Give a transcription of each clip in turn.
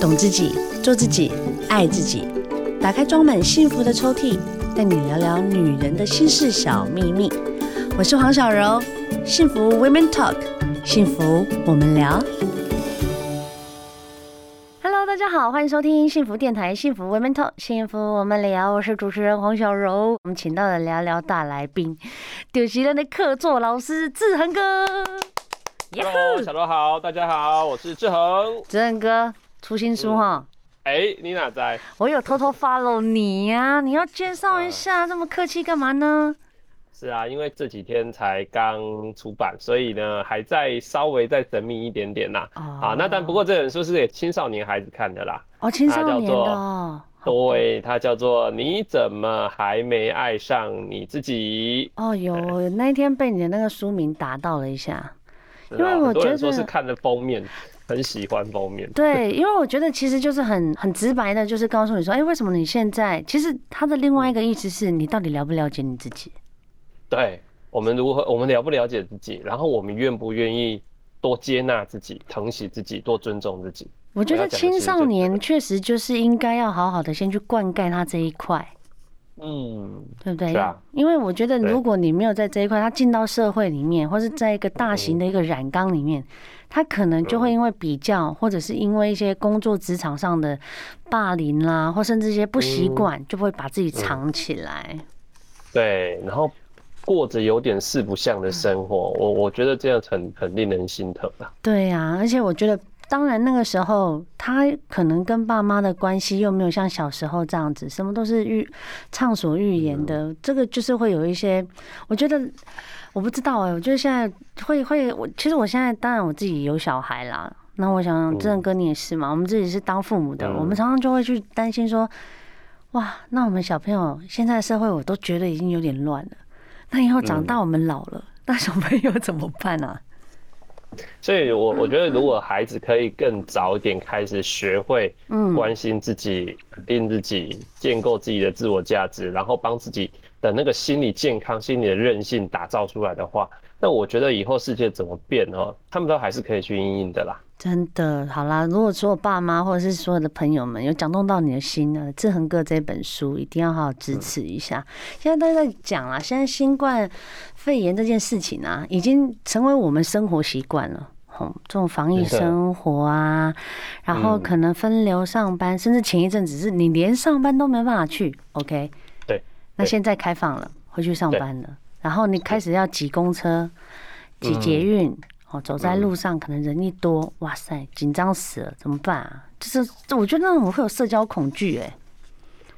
懂自己，做自己，爱自己。打开装满幸福的抽屉，带你聊聊女人的心事小秘密。我是黄小柔，幸福 Women Talk，幸福我们聊。Hello，大家好，欢迎收听幸福电台幸福 Women Talk，幸福我们聊。我是主持人黄小柔，我们请到了聊聊大来宾，就是咱的客座老师志恒哥。Hello，小柔好，大家好，我是志恒。志恒哥出新书哈。嗯哎、欸，你哪在？我有偷偷 follow 你呀、啊！你要介绍一下，这么客气干嘛呢？是啊，因为这几天才刚出版，所以呢，还在稍微再神秘一点点呐。哦、啊，那但不过这本书是给青少年孩子看的啦。哦，青少年的。哦。对，它叫做《你怎么还没爱上你自己》。哦，有那一天被你的那个书名打到了一下，因为我觉得说是看的封面。很喜欢封面，对，因为我觉得其实就是很很直白的，就是告诉你说，哎、欸，为什么你现在？其实他的另外一个意思是你到底了不了解你自己？对，我们如何，我们了不了解自己，然后我们愿不愿意多接纳自己、疼惜自己、多尊重自己？我觉得青少年确实就是应该要好好的先去灌溉他这一块，嗯，对不对？啊、因为我觉得如果你没有在这一块，他进到社会里面，或是在一个大型的一个染缸里面。他可能就会因为比较，或者是因为一些工作职场上的霸凌啦，或甚至一些不习惯，就会把自己藏起来。对，然后过着有点四不像的生活，我我觉得这样很很令人心疼啊。对呀，而且我觉得，当然那个时候他可能跟爸妈的关系又没有像小时候这样子，什么都是欲畅所欲言的，这个就是会有一些，我觉得。我不知道哎、欸，我觉得现在会会我其实我现在当然我自己有小孩啦，那我想志恒哥你也是嘛，我们自己是当父母的，我们常常就会去担心说，哇，那我们小朋友现在社会我都觉得已经有点乱了，那以后长大我们老了，那小朋友怎么办啊？所以我我觉得如果孩子可以更早一点开始学会嗯关心自己、肯定自己、建构自己的自我价值，然后帮自己。的那个心理健康、心理的韧性打造出来的话，那我觉得以后世界怎么变哦，他们都还是可以去应应的啦。真的，好啦，如果所有爸妈或者是所有的朋友们有讲动到你的心呢，志恒哥这本书一定要好好支持一下。嗯、现在大家在讲啦，现在新冠肺炎这件事情啊，已经成为我们生活习惯了。哦，这种防疫生活啊，然后可能分流上班，嗯、甚至前一阵子是你连上班都没办法去。OK。那现在开放了，回去上班了，然后你开始要挤公车、挤捷运，哦，走在路上可能人一多，哇塞，紧张死了，怎么办啊？就是我觉得那种会有社交恐惧，哎。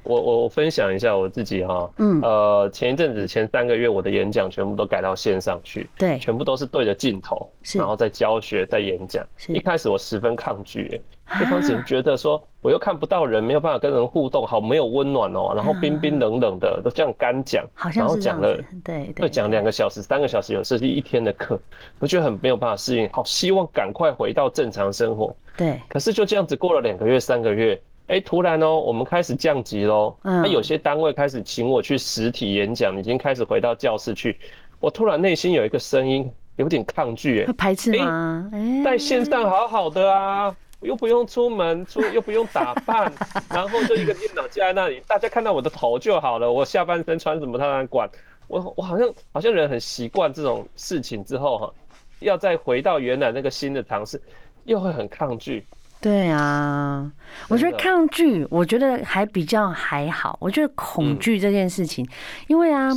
我我我分享一下我自己哈，嗯，呃，前一阵子前三个月我的演讲全部都改到线上去，对，全部都是对着镜头，然后在教学在演讲。一开始我十分抗拒，一开始觉得说我又看不到人，没有办法跟人互动，好没有温暖哦，然后冰冰冷冷的都这样干讲，然后讲了，对对，讲两个小时三个小时，有时是一天的课，我觉得很没有办法适应，好希望赶快回到正常生活，对，可是就这样子过了两个月三个月。哎，突然哦，我们开始降级喽。嗯，那有些单位开始请我去实体演讲，已经开始回到教室去。我突然内心有一个声音，有点抗拒，哎，排斥吗？哎，在线上好好的啊，又不用出门，出又不用打扮，然后就一个电脑架在那里，大家看到我的头就好了，我下半身穿什么他哪管？我我好像好像人很习惯这种事情之后哈，要再回到原来那个新的尝试，又会很抗拒。对啊，我觉得抗拒，我觉得还比较还好。我觉得恐惧这件事情，因为啊，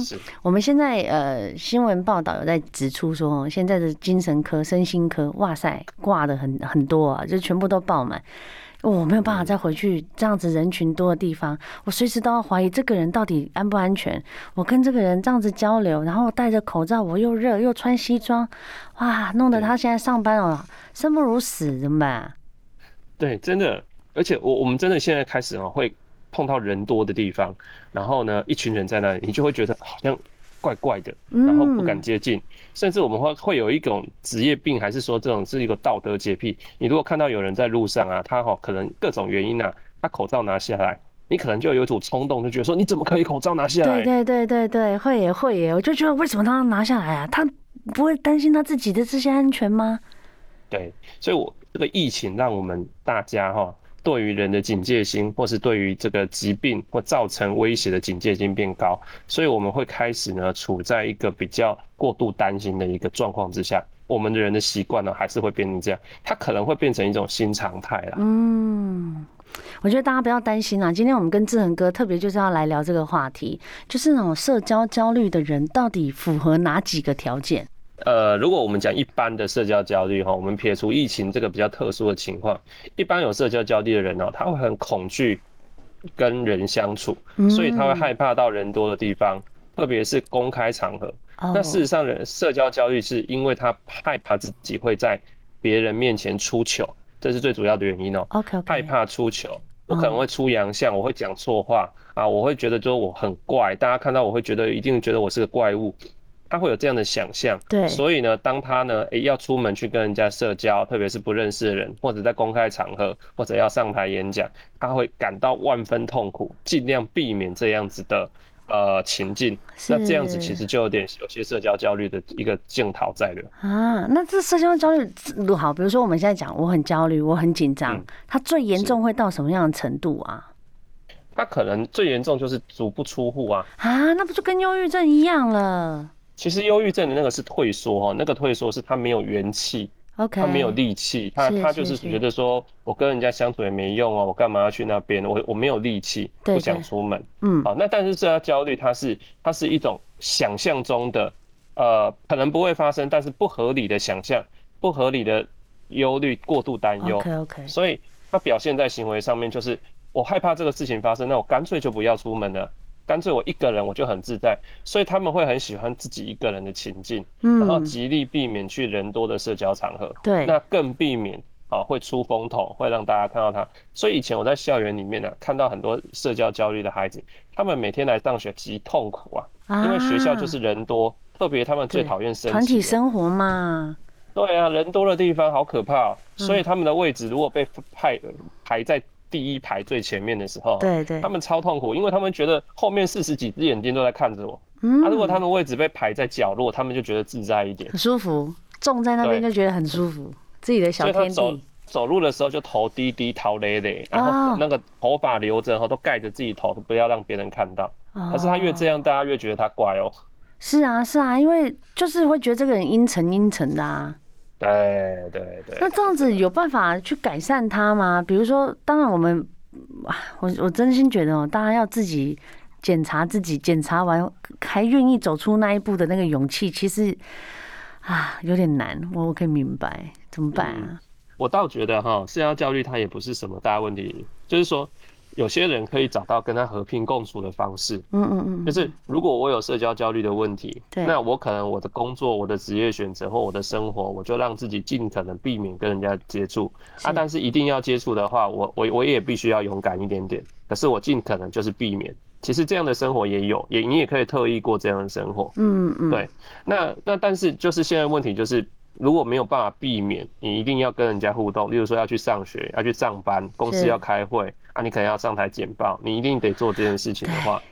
我们现在呃新闻报道有在指出说，现在的精神科、身心科，哇塞，挂的很很多啊，就全部都爆满。我没有办法再回去这样子人群多的地方，我随时都要怀疑这个人到底安不安全。我跟这个人这样子交流，然后戴着口罩，我又热又穿西装，哇，弄得他现在上班哦，生不如死，怎么办？对，真的，而且我我们真的现在开始啊，会碰到人多的地方，然后呢，一群人在那里，你就会觉得好像怪怪的，然后不敢接近，甚至我们会会有一种职业病，还是说这种是一个道德洁癖。你如果看到有人在路上啊，他哈可能各种原因啊，他口罩拿下来，你可能就有一种冲动，就觉得说你怎么可以口罩拿下来？对对对对对，会也会耶，我就觉得为什么他要拿下来啊？他不会担心他自己的这些安全吗？对，所以我。这个疫情让我们大家哈对于人的警戒心，或是对于这个疾病或造成威胁的警戒心变高，所以我们会开始呢处在一个比较过度担心的一个状况之下，我们的人的习惯呢还是会变成这样，它可能会变成一种新常态了。嗯。我觉得大家不要担心啊！今天我们跟志恒哥特别就是要来聊这个话题，就是那种社交焦虑的人到底符合哪几个条件？呃，如果我们讲一般的社交焦虑哈，我们撇除疫情这个比较特殊的情况，一般有社交焦虑的人呢，他会很恐惧跟人相处，所以他会害怕到人多的地方，特别是公开场合。那事实上，人社交焦虑是因为他害怕自己会在别人面前出糗。这是最主要的原因哦。OK，害怕出糗，我可能会出洋相，我会讲错话啊，我会觉得说我很怪，大家看到我会觉得一定觉得我是个怪物，他会有这样的想象。对，所以呢，当他呢，诶要出门去跟人家社交，特别是不认识的人，或者在公开场合，或者要上台演讲，他会感到万分痛苦，尽量避免这样子的。呃，情境，那这样子其实就有点有些社交焦虑的一个镜头在了啊。那这社交焦虑好，比如说我们现在讲，我很焦虑，我很紧张，它最严重会到什么样的程度啊？他可能最严重就是足不出户啊。啊，那不就跟忧郁症一样了？其实忧郁症的那个是退缩哈，那个退缩是他没有元气。他没有力气，他他就是觉得说，我跟人家相处也没用哦，我干嘛要去那边？我我没有力气，不想出门。嗯，好，那但是这焦虑，它是它是一种想象中的，呃，可能不会发生，但是不合理的想象，不合理的忧虑，过度担忧。OK OK，所以它表现在行为上面就是，我害怕这个事情发生，那我干脆就不要出门了。干脆我一个人我就很自在，所以他们会很喜欢自己一个人的情境，嗯，然后极力避免去人多的社交场合，对，那更避免啊会出风头，会让大家看到他。所以以前我在校园里面呢，看到很多社交焦虑的孩子，他们每天来上学极痛苦啊，因为学校就是人多，特别他们最讨厌生团体生活嘛。对啊，人多的地方好可怕，所以他们的位置如果被派排在。第一排最前面的时候，对对，他们超痛苦，因为他们觉得后面四十几只眼睛都在看着我。嗯，啊，如果他们位置被排在角落，他们就觉得自在一点，很舒服，种在那边就觉得很舒服，自己的小天地。走走路的时候就头低低，头累累，然后那个头发留着，然后都盖着自己头，不要让别人看到。可是他越这样，大家越觉得他怪哦。是啊，是啊，因为就是会觉得这个人阴沉阴沉的啊。对对对，那这样子有办法去改善它吗？比如说，当然我们，我我真心觉得哦，大家要自己检查自己，检查完还愿意走出那一步的那个勇气，其实啊有点难。我我可以明白，怎么办啊？嗯，我倒觉得哈，社交焦虑它也不是什么大问题，就是说。有些人可以找到跟他和平共处的方式，嗯嗯嗯，就是如果我有社交焦虑的问题，对，那我可能我的工作、我的职业选择或我的生活，我就让自己尽可能避免跟人家接触啊。但是一定要接触的话，我我我也必须要勇敢一点点。可是我尽可能就是避免。其实这样的生活也有，也你也可以特意过这样的生活，嗯嗯，对。那那但是就是现在问题就是。如果没有办法避免，你一定要跟人家互动，例如说要去上学、要去上班、公司要开会啊，你可能要上台简报，你一定得做这件事情的话，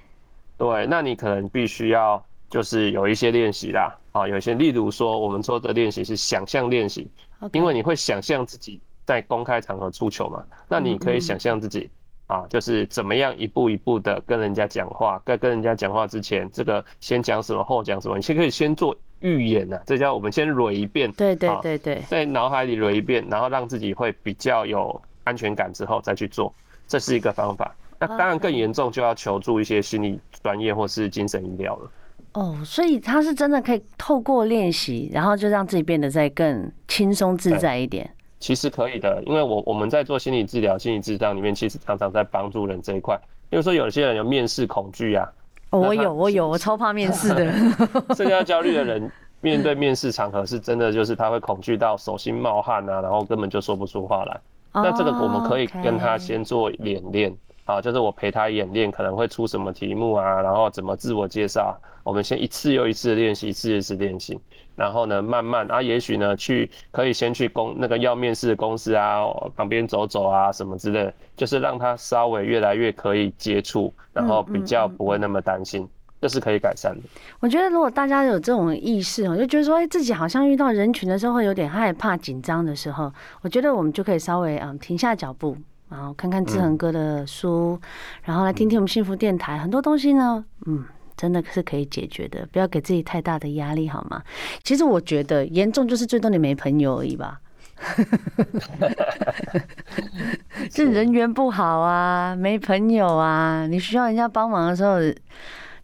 对，那你可能必须要就是有一些练习啦，啊，有一些，例如说我们说的练习是想象练习，因为你会想象自己在公开场合出糗嘛，那你可以想象自己啊，就是怎么样一步一步的跟人家讲话，在跟人家讲话之前，这个先讲什么，后讲什么，你先可以先做。预演呐，这叫我们先捋一遍，对对对对，在脑海里捋一遍，然后让自己会比较有安全感之后再去做，这是一个方法。那当然更严重就要求助一些心理专业或是精神医疗了。哦，所以他是真的可以透过练习，然后就让自己变得再更轻松自在一点。其实可以的，因为我我们在做心理治疗、心理治疗里面，其实常常在帮助人这一块。比如说有些人有面试恐惧啊。我有，我有，我超怕面试的。社交焦虑的人 面对面试场合是真的，就是他会恐惧到手心冒汗啊，然后根本就说不出话来。那这个我们可以跟他先做演练啊，就是我陪他演练可能会出什么题目啊，然后怎么自我介绍，我们先一次又一次的练习，一次一次练习。然后呢，慢慢啊，也许呢，去可以先去公那个要面试的公司啊，旁边走走啊，什么之类的，就是让他稍微越来越可以接触，然后比较不会那么担心，这是可以改善的。我觉得如果大家有这种意识我，就觉得说，哎，自己好像遇到人群的时候会有点害怕、紧张的时候，我觉得我们就可以稍微嗯停下脚步，然后看看志恒哥的书，然后来听听我们幸福电台，很多东西呢，嗯，真的是可以解决的，不要给自己太大的压力，好吗？其实我觉得严重就是最多你没朋友而已吧，这人缘不好啊，没朋友啊，你需要人家帮忙的时候，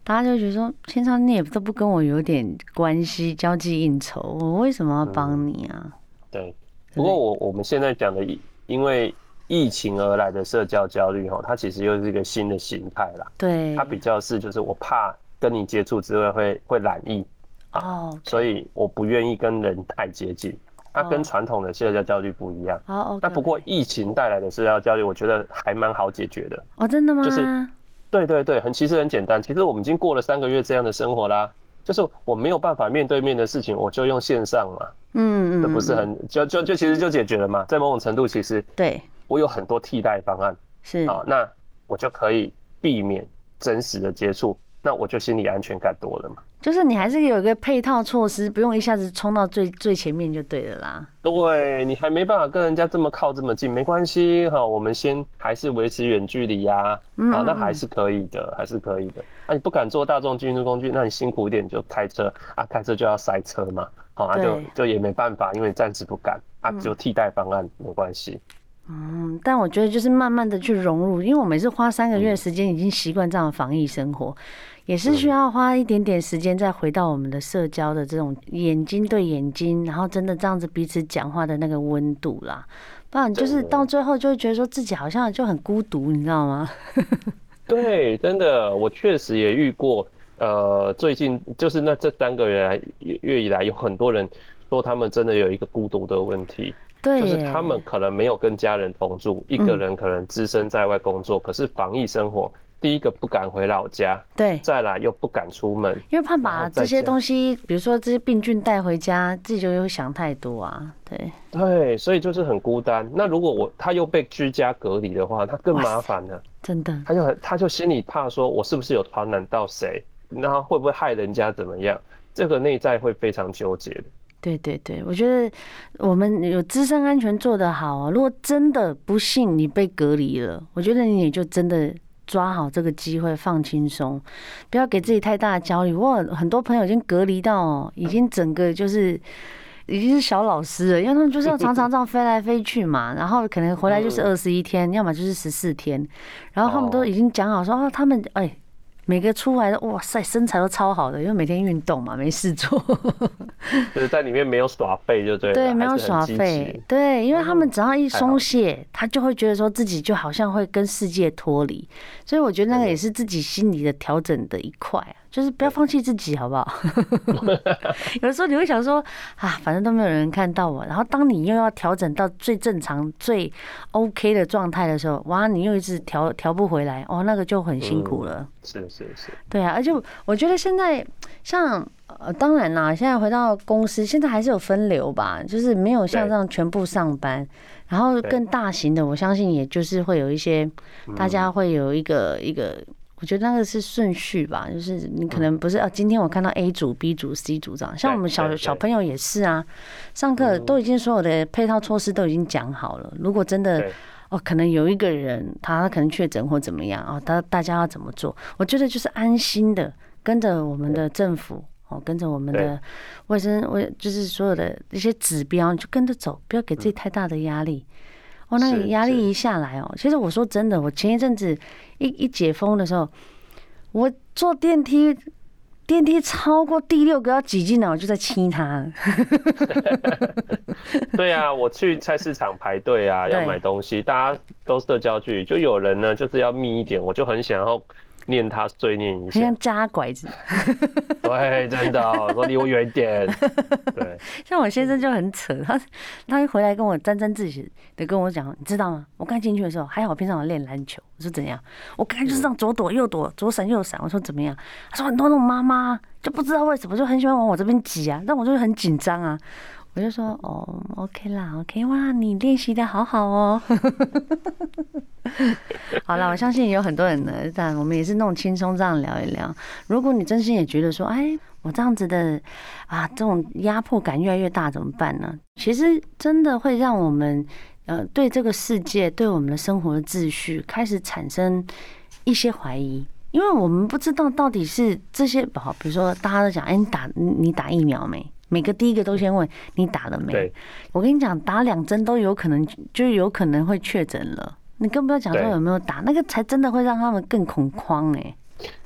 大家就觉得说，平常你也都不跟我有点关系，交际应酬，我为什么要帮你啊？嗯、对，不过我我们现在讲的，因为。疫情而来的社交焦虑，哈，它其实又是一个新的形态啦。对，它比较是就是我怕跟你接触之后会会染疫，哦，所以我不愿意跟人太接近。它跟传统的社交焦虑不一样。哦，那不过疫情带来的社交焦虑，我觉得还蛮好解决的。哦，真的吗？就是，对对对，很其实很简单。其实我们已经过了三个月这样的生活啦，就是我没有办法面对面的事情，我就用线上嘛。嗯嗯，这不是很就就就其实就解决了嘛？在某种程度，其实对。我有很多替代方案，是啊，那我就可以避免真实的接触，那我就心理安全感多了嘛。就是你还是有一个配套措施，不用一下子冲到最最前面就对了啦。对，你还没办法跟人家这么靠这么近，没关系哈，我们先还是维持远距离呀，啊，那还是可以的，还是可以的。那你不敢坐大众运输工具，那你辛苦一点就开车啊，开车就要塞车嘛，好，那就就也没办法，因为暂时不敢啊，就替代方案没关系。嗯，但我觉得就是慢慢的去融入，因为我每次花三个月的时间已经习惯这样的防疫生活，也是需要花一点点时间再回到我们的社交的这种眼睛对眼睛，然后真的这样子彼此讲话的那个温度啦，不然就是到最后就会觉得说自己好像就很孤独，你知道吗？对，真的，我确实也遇过，呃，最近就是那这三个月来月以来，有很多人说他们真的有一个孤独的问题。对，就是他们可能没有跟家人同住，一个人可能只身在外工作，可是防疫生活，第一个不敢回老家，对，再来又不敢出门，因为怕把这些东西，比如说这些病菌带回家，自己就又想太多啊，对，对，所以就是很孤单。那如果我他又被居家隔离的话，他更麻烦了，真的，他就很他就心里怕说，我是不是有传染到谁，那会不会害人家怎么样？这个内在会非常纠结的。对对对，我觉得我们有自身安全做得好啊。如果真的不幸你被隔离了，我觉得你也就真的抓好这个机会，放轻松，不要给自己太大的焦虑。我很多朋友已经隔离到，已经整个就是已经是小老师了，因为他们就是要常常这样飞来飞去嘛，然后可能回来就是二十一天，要么就是十四天，然后他们都已经讲好说啊，他们哎。每个出来的哇塞，身材都超好的，因为每天运动嘛，没事做。就是在里面没有耍废，就对。对，没有耍废。对，因为他们只要一松懈，他就会觉得说自己就好像会跟世界脱离，所以我觉得那个也是自己心理的调整的一块。就是不要放弃自己，好不好？有的时候你会想说啊，反正都没有人看到我。然后当你又要调整到最正常、最 OK 的状态的时候，哇，你又一直调调不回来，哦，那个就很辛苦了。是是是。对啊，而且我觉得现在像呃，当然啦，现在回到公司，现在还是有分流吧，就是没有像这样全部上班。然后更大型的，我相信也就是会有一些，大家会有一个一个。我觉得那个是顺序吧，就是你可能不是啊。今天我看到 A 组、B 组、C 组这样，像我们小小朋友也是啊，上课都已经所有的配套措施都已经讲好了。如果真的哦，可能有一个人他可能确诊或怎么样啊，他大家要怎么做？我觉得就是安心的跟着我们的政府哦，跟着我们的卫生卫，就是所有的一些指标，你就跟着走，不要给自己太大的压力。哦，那个压力一下来哦，其实我说真的，我前一阵子一一解封的时候，我坐电梯，电梯超过第六个要挤进来，我就在亲他。对啊，我去菜市场排队啊，要买东西，大家都社交距离，就有人呢就是要密一点，我就很想要。念他碎念一下，像扎拐子。对，真的，说离我远一点。对，像我先生就很扯，他他一回来跟我沾沾自喜的跟我讲，你知道吗？我刚进去的时候，还好平常我练篮球。我说怎样？我刚才就是这样左躲右躲，左闪右闪。我说怎么样？他说很多那种妈妈就不知道为什么就很喜欢往我这边挤啊，但我就很紧张啊。我就说哦，OK 啦，OK，哇，你练习的好好哦。好了，我相信有很多人呢，但我们也是那种轻松这样聊一聊。如果你真心也觉得说，哎，我这样子的啊，这种压迫感越来越大，怎么办呢？其实真的会让我们呃，对这个世界，对我们的生活的秩序开始产生一些怀疑，因为我们不知道到底是这些，好，比如说大家都讲，哎，你打你打疫苗没？每个第一个都先问你打了没？对我跟你讲，打两针都有可能，就有可能会确诊了。你更不要讲说有没有打，那个才真的会让他们更恐慌哎。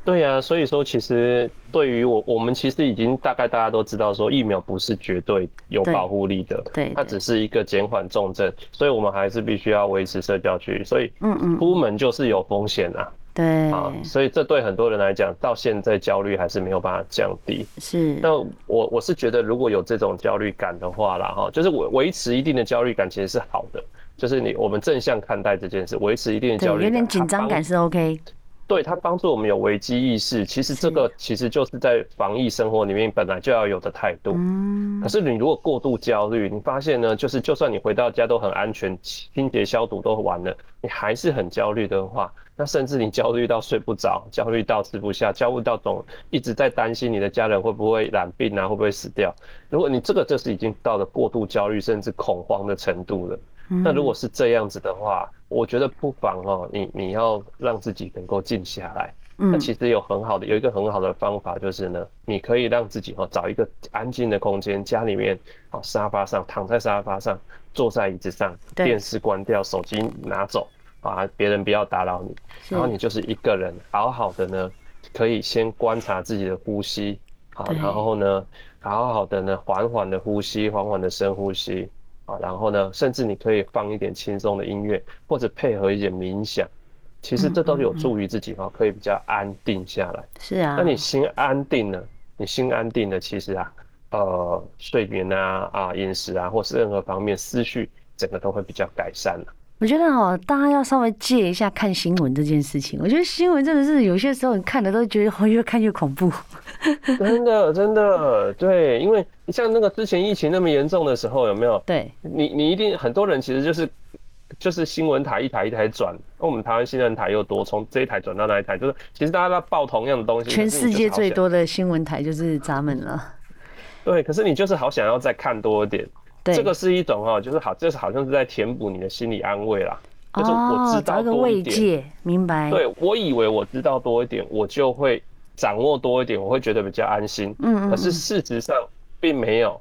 对呀、啊，所以说其实对于我，我们其实已经大概大家都知道说疫苗不是绝对有保护力的，对，它只是一个减缓重症，所以我们还是必须要维持社交距离。所以，嗯嗯，出门就是有风险啊。对啊，所以这对很多人来讲，到现在焦虑还是没有办法降低。是，那我我是觉得，如果有这种焦虑感的话啦，哈，就是维维持一定的焦虑感其实是好的，就是你我们正向看待这件事，维持一定的焦虑感，有点紧张感是 OK。对，它帮助我们有危机意识，其实这个其实就是在防疫生活里面本来就要有的态度。嗯。可是你如果过度焦虑，你发现呢，就是就算你回到家都很安全，清洁消毒都完了，你还是很焦虑的话，那甚至你焦虑到睡不着，焦虑到吃不下，焦虑到总一直在担心你的家人会不会染病啊，会不会死掉。如果你这个就是已经到了过度焦虑甚至恐慌的程度了。那如果是这样子的话，我觉得不妨哦，你你要让自己能够静下来。那其实有很好的有一个很好的方法，就是呢，你可以让自己哦找一个安静的空间，家里面哦沙发上躺在沙发上，坐在椅子上，电视关掉，手机拿走啊，别人不要打扰你，然后你就是一个人，好好的呢，可以先观察自己的呼吸，好，然后呢，好好的呢，缓缓的呼吸，缓缓的深呼吸。啊，然后呢，甚至你可以放一点轻松的音乐，或者配合一点冥想，其实这都有助于自己哈，可以比较安定下来。是啊，那你心安定了，你心安定了，其实啊，呃，睡眠啊，啊，饮食啊，或是任何方面思绪，整个都会比较改善了。我觉得哦，大家要稍微戒一下看新闻这件事情。我觉得新闻真的是有些时候你看的都觉得越看越恐怖。真的，真的，对，因为像那个之前疫情那么严重的时候，有没有？对，你你一定很多人其实就是就是新闻台一台一台转，那我们台湾新闻台又多，从这一台转到那一台，就是其实大家都报同样的东西。全世界最多的新闻台就是咱们了。对，可是你就是好想要再看多一点。对这个是一种哦，就是好，这是好像是在填补你的心理安慰啦。就是我知道多一点，哦、慰藉明白？对，我以为我知道多一点，我就会掌握多一点，我会觉得比较安心。嗯，嗯，可是事实上并没有。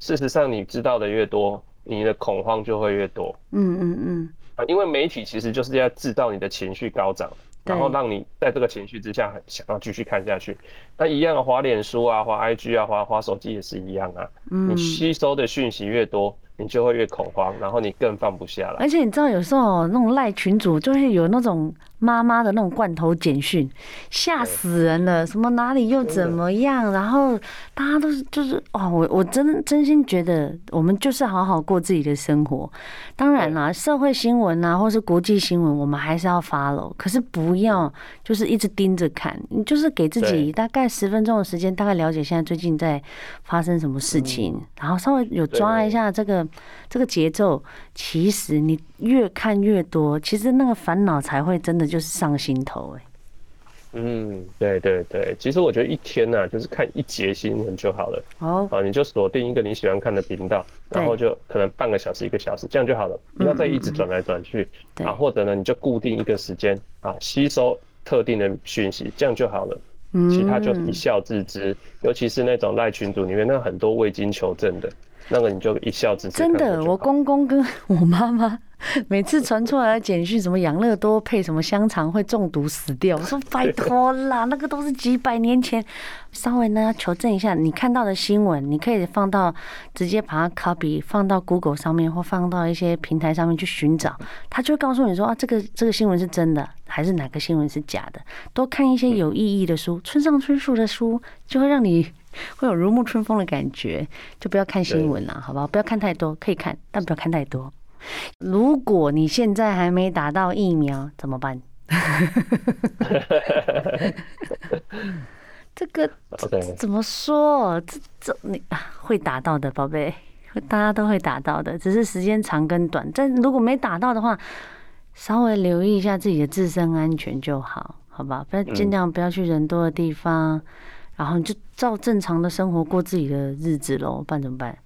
事实上，你知道的越多，你的恐慌就会越多。嗯嗯嗯。啊，因为媒体其实就是要制造你的情绪高涨。然后让你在这个情绪之下很想要继续看下去，那一样的滑脸书啊，滑 IG 啊，滑滑手机也是一样啊。嗯，你吸收的讯息越多，你就会越恐慌，然后你更放不下了。而且你知道，有时候那种赖群主就会有那种。妈妈的那种罐头简讯，吓死人了！什么哪里又怎么样？然后大家都是就是哦，我我真真心觉得，我们就是好好过自己的生活。当然啦，社会新闻啊，或是国际新闻，我们还是要 follow，可是不要就是一直盯着看。你就是给自己大概十分钟的时间，大概了解现在最近在发生什么事情，然后稍微有抓一下这个这个节奏。其实你越看越多，其实那个烦恼才会真的。就是上心头哎，嗯，对对对，其实我觉得一天呢、啊，就是看一节新闻就好了。哦，啊，你就锁定一个你喜欢看的频道，然后就可能半个小时、一个小时这样就好了，不要再一直转来转去。啊，或者呢，你就固定一个时间啊，吸收特定的讯息，这样就好了。嗯，其他就一笑置之，尤其是那种赖群组里面那很多未经求证的，那个你就一笑置之。真的，我公公跟我妈妈。每次传出来的简讯，什么养乐多配什么香肠会中毒死掉，我说 拜托啦，那个都是几百年前。稍微呢求证一下，你看到的新闻，你可以放到直接把它 copy 放到 Google 上面，或放到一些平台上面去寻找，他就会告诉你说啊，这个这个新闻是真的，还是哪个新闻是假的。多看一些有意义的书，村上春树的书，就会让你 会有如沐春风的感觉。就不要看新闻了，好不好？不要看太多，可以看，但不要看太多。如果你现在还没打到疫苗，怎么办？这个怎么说？这这你会打到的，宝贝，大家都会打到的，只是时间长跟短。但如果没打到的话，稍微留意一下自己的自身安全就好，好吧？不要尽量不要去人多的地方，然后你就照正常的生活过自己的日子喽，不然怎么办？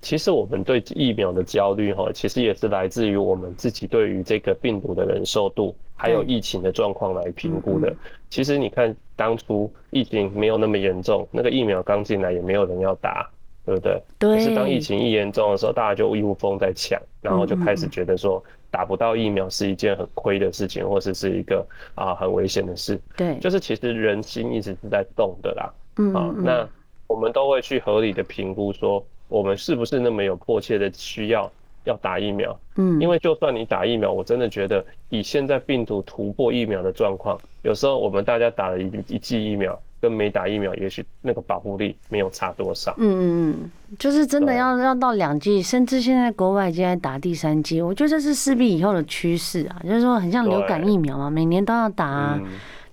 其实我们对疫苗的焦虑哈，其实也是来自于我们自己对于这个病毒的忍受度，还有疫情的状况来评估的。其实你看，当初疫情没有那么严重，那个疫苗刚进来也没有人要打，对不对？对。可是当疫情一严重的时候，大家就一窝蜂在抢，然后就开始觉得说打不到疫苗是一件很亏的事情，或者是一个啊很危险的事。对。就是其实人心一直是在动的啦。嗯。啊，那我们都会去合理的评估说。我们是不是那么有迫切的需要要打疫苗？嗯，因为就算你打疫苗，我真的觉得以现在病毒突破疫苗的状况，有时候我们大家打了一一剂疫苗，跟没打疫苗，也许那个保护力没有差多少。嗯嗯嗯，就是真的要要到两剂，甚至现在国外已经在打第三剂，我觉得这是势必以后的趋势啊。就是说，很像流感疫苗嘛，每年都要打啊。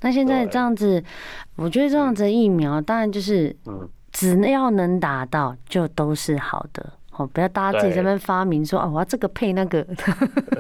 那现在这样子，我觉得这样子疫苗，当然就是嗯。只要能打到，就都是好的。哦，不要大家自己在那边发明说，啊，我要这个配那个。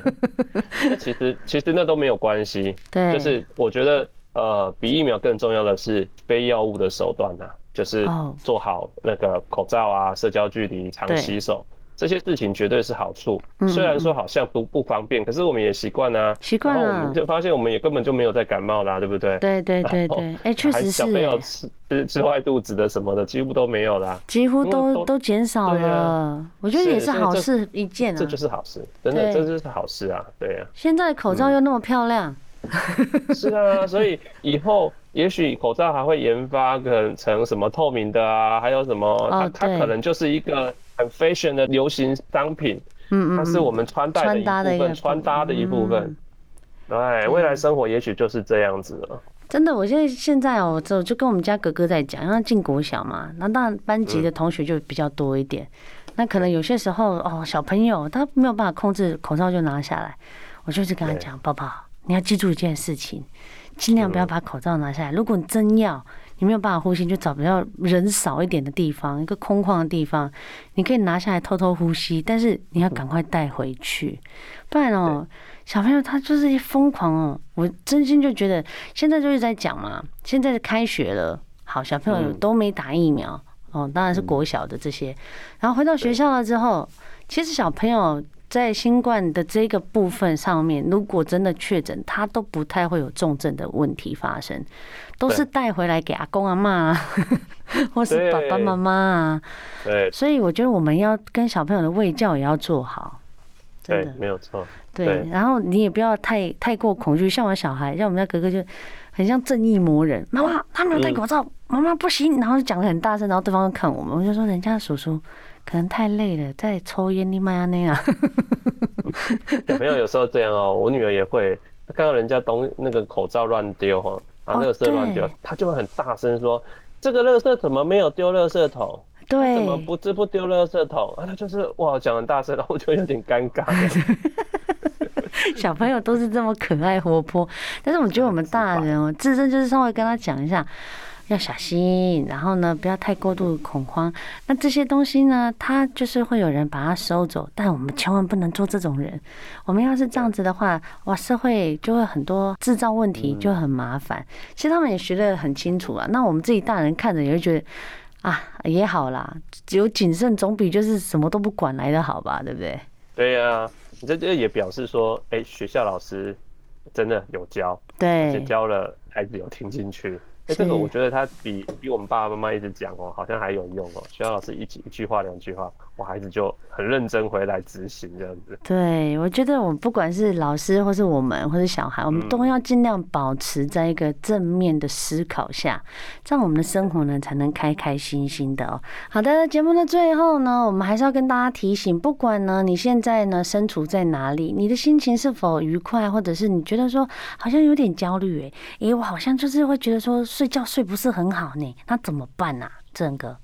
那其实其实那都没有关系。对，就是我觉得，呃，比疫苗更重要的是非药物的手段呐，就是做好那个口罩啊，社交距离，常洗手。这些事情绝对是好处，虽然说好像不不方便，可是我们也习惯啊，习惯了，我们就发现我们也根本就没有在感冒啦，对不对？对对对对，哎，确实是。小朋友吃吃吃坏肚子的什么的，几乎都没有啦，几乎都都减少了。我觉得也是好事一件啊，这就是好事，真的，这就是好事啊，对啊。现在口罩又那么漂亮，是啊，所以以后也许口罩还会研发成什么透明的啊，还有什么，它它可能就是一个。很 fashion 的流行商品，嗯嗯，它是我们穿戴的一部分，穿搭的一部分。对，未来生活也许就是这样子了。真的，我现在现在哦，就就跟我们家哥哥在讲，因为他进国小嘛，那当然班级的同学就比较多一点。那可能有些时候哦，小朋友他没有办法控制，口罩就拿下来。我就是跟他讲，宝宝，你要记住一件事情，尽量不要把口罩拿下来。如果你真要。你没有办法呼吸，就找比较人少一点的地方，一个空旷的地方，你可以拿下来偷偷呼吸，但是你要赶快带回去，不然哦，小朋友他就是一疯狂哦。我真心就觉得，现在就是在讲嘛，现在是开学了，好，小朋友都没打疫苗哦，当然是国小的这些，然后回到学校了之后，其实小朋友。在新冠的这个部分上面，如果真的确诊，他都不太会有重症的问题发生，都是带回来给阿公阿妈啊，或是爸爸妈妈啊。对，所以我觉得我们要跟小朋友的卫教也要做好，真的没有错。对，然后你也不要太太过恐惧，像我小孩，像我们家哥哥就很像正义魔人，妈妈他没有戴口罩，妈妈不行，然后就讲的很大声，然后对方就看我们，我就说人家叔叔。可能太累了，在抽烟你妈呀那样。小朋友有时候这样哦，我女儿也会，看到人家东那个口罩乱丢哈，啊，垃圾乱丢，她就会很大声说：“这个垃圾怎么没有丢垃圾桶？对，怎么不知不丢垃圾桶？”啊，她就是哇，讲很大声，然后我就有点尴尬。小朋友都是这么可爱活泼，但是我觉得我们大人哦，自身就是稍微跟他讲一下。要小心，然后呢，不要太过度恐慌。那这些东西呢，它就是会有人把它收走，但我们千万不能做这种人。我们要是这样子的话，哇，社会就会很多制造问题，就很麻烦。其实他们也学得很清楚啊。那我们自己大人看着也会觉得，啊，也好啦，只有谨慎总比就是什么都不管来的好吧，对不对？对呀、啊，你这这也表示说，哎，学校老师真的有教，对，而且教了，孩子有听进去。哎，这个我觉得他比比我们爸爸妈妈一直讲哦，好像还有用哦。学校老师一句一句话两句话，我孩子就很认真回来执行这样子。对，我觉得我们不管是老师或是我们或是小孩，我们都要尽量保持在一个正面的思考下，这样我们的生活呢才能开开心心的哦。好的，节目的最后呢，我们还是要跟大家提醒，不管呢你现在呢身处在哪里，你的心情是否愉快，或者是你觉得说好像有点焦虑，哎，哎，我好像就是会觉得说。睡觉睡不是很好呢，那怎么办呢？啊？正哥，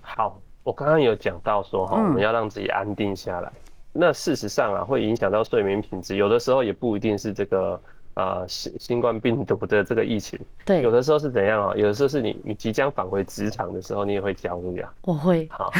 好，我刚刚有讲到说哈，我们要让自己安定下来。嗯、那事实上啊，会影响到睡眠品质，有的时候也不一定是这个。啊，新、呃、新冠病毒的这个疫情，对，有的时候是怎样啊？有的时候是你你即将返回职场的时候，你也会焦虑啊。我会。好。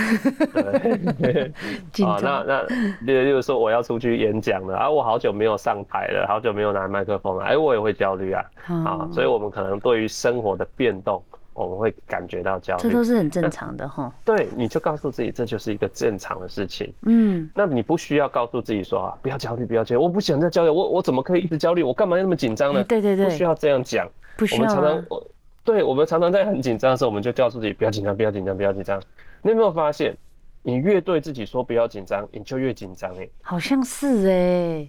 对。啊，那那例如例如说我要出去演讲了啊，我好久没有上台了，好久没有拿麦克风了，哎，我也会焦虑啊。啊，所以我们可能对于生活的变动我们会感觉到焦虑，这都是很正常的哈。对，你就告诉自己，这就是一个正常的事情。嗯，那你不需要告诉自己说啊，不要焦虑，不要焦虑，我不想再焦虑，我我怎么可以一直焦虑？我干嘛要那么紧张呢？对对对，不需要这样讲。不需要。我们常常，对，我们常常在很紧张的时候，我们就告诉自己不要紧张，不要紧张，不要紧张。你有没有发现，你越对自己说不要紧张，你就越紧张哎？好像是哎，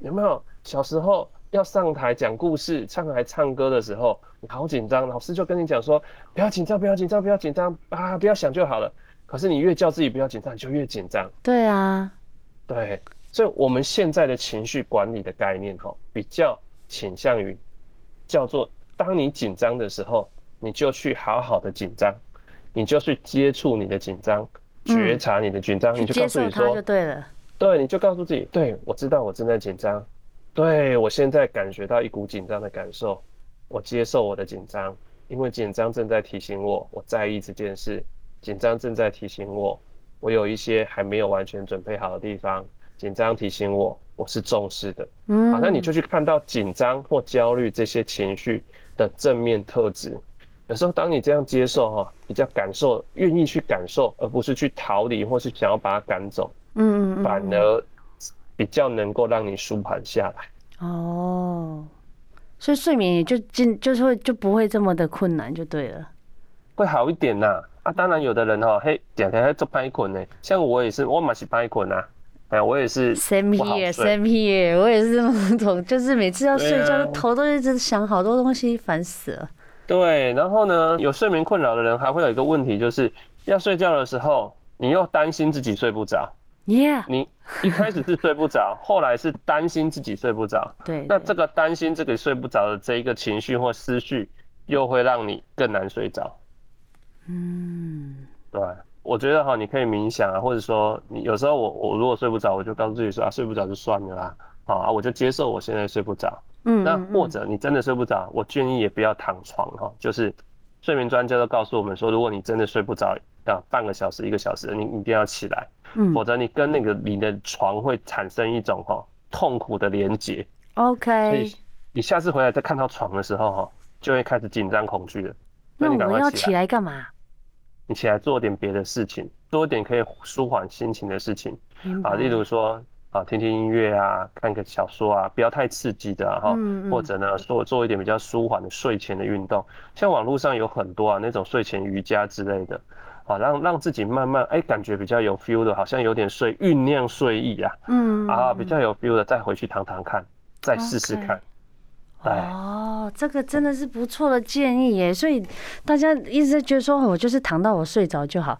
有没有？小时候要上台讲故事、上台唱歌的时候，你好紧张，老师就跟你讲说不要紧张，不要紧张，不要紧张啊，不要想就好了。可是你越叫自己不要紧张，你就越紧张。对啊，对，所以我们现在的情绪管理的概念哈，比较倾向于叫做，当你紧张的时候，你就去好好的紧张，你就去接触你的紧张，觉察你的紧张，嗯，你就告诉自己说，就对了，对，你就告诉自己，对，我知道我正在紧张。对，我现在感觉到一股紧张的感受，我接受我的紧张，因为紧张正在提醒我我在意这件事，紧张正在提醒我我有一些还没有完全准备好的地方，紧张提醒我我是重视的。嗯，好，那你就去看到紧张或焦虑这些情绪的正面特质。有时候当你这样接受哈，比较感受，愿意去感受，而不是去逃离或是想要把它赶走。嗯嗯，反而。比较能够让你舒缓下来。哦，所以睡眠也就进就是会就不会这么的困难就对了，会好一点呐。啊！当然有的人哈嘿，点天还做拍困呢，像我也是，我嘛是拍困呐，哎，我也是 same here same here，我也是这么种，就是每次要睡觉，啊、头都一直想好多东西，烦死了。对，然后呢，有睡眠困扰的人还会有一个问题，就是要睡觉的时候，你又担心自己睡不着。你一开始是睡不着，后来是担心自己睡不着。对，那这个担心这个睡不着的这一个情绪或思绪，又会让你更难睡着。嗯，对，我觉得哈，你可以冥想啊，或者说你有时候我我如果睡不着，我就告诉自己说啊，睡不着就算了啦，好啊，我就接受我现在睡不着。嗯，那或者你真的睡不着，我建议也不要躺床哈，就是睡眠专家都告诉我们说，如果你真的睡不着，啊，半个小时一个小时，你一定要起来。嗯，否则你跟那个你的床会产生一种哈痛苦的连结。OK，所以你下次回来再看到床的时候哈，就会开始紧张恐惧了。那你赶快要起来干嘛？你起来做点别的事情，做一点可以舒缓心情的事情啊，例如说啊，听听音乐啊，看个小说啊，不要太刺激的哈。或者呢，做做一点比较舒缓的睡前的运动，像网络上有很多啊那种睡前瑜伽之类的。好，让让自己慢慢哎、欸，感觉比较有 feel 的，好像有点睡酝酿睡意啊，嗯啊，比较有 feel 的，再回去躺躺看，再试试看。Okay. 哦，这个真的是不错的建议耶，所以大家一直觉得说，我就是躺到我睡着就好。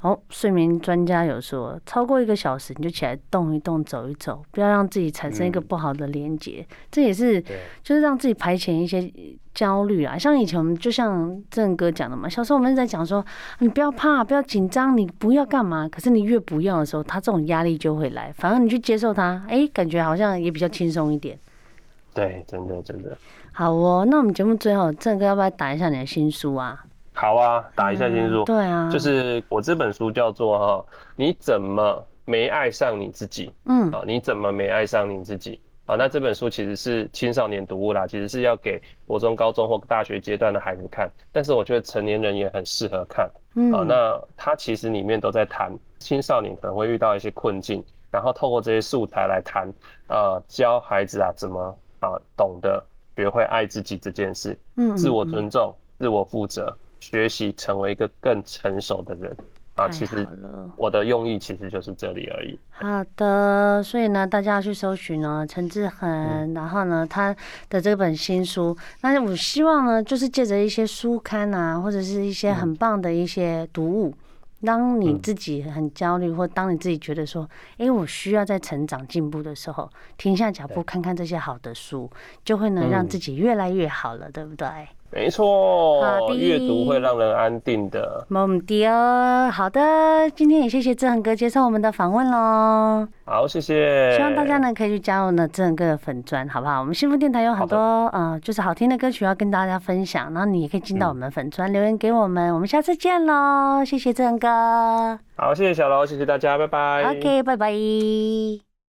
哦，睡眠专家有说，超过一个小时你就起来动一动、走一走，不要让自己产生一个不好的连结。嗯、这也是，就是让自己排遣一些焦虑啊。像以前我们就像正哥讲的嘛，小时候我们在讲说，你不要怕，不要紧张，你不要干嘛。可是你越不要的时候，他这种压力就会来。反而你去接受他，哎、欸，感觉好像也比较轻松一点。对，真的真的。好哦，那我们节目最后，正哥要不要打一下你的新书啊？好啊，打一下新书。嗯。对啊，就是我这本书叫做哈，你怎么没爱上你自己？嗯，啊，你怎么没爱上你自己？啊，那这本书其实是青少年读物啦，其实是要给国中、高中或大学阶段的孩子看，但是我觉得成年人也很适合看。嗯，啊，那它其实里面都在谈青少年可能会遇到一些困境，然后透过这些素材来谈，呃，教孩子啊怎么啊懂得学会爱自己这件事，嗯，自我尊重、自我负责。学习成为一个更成熟的人啊，其实我的用意其实就是这里而已。好的，所以呢，大家要去搜寻呢，陈志恒，嗯、然后呢，他的这本新书。那我希望呢，就是借着一些书刊啊，或者是一些很棒的一些读物，嗯、当你自己很焦虑，或当你自己觉得说，哎、欸，我需要在成长进步的时候，停下脚步看看这些好的书，就会能让自己越来越好了，嗯、对不对？没错，阅读会让人安定的。没问题哦。好的，今天也谢谢志恒哥接受我们的访问喽。好，谢谢。希望大家呢可以去加入呢志恒哥的粉专，好不好？我们幸福电台有很多呃，就是好听的歌曲要跟大家分享，然后你也可以进到我们粉专留言给我们。我们下次见喽，谢谢志恒哥。好，谢谢小楼，谢谢大家，拜拜。OK，拜拜。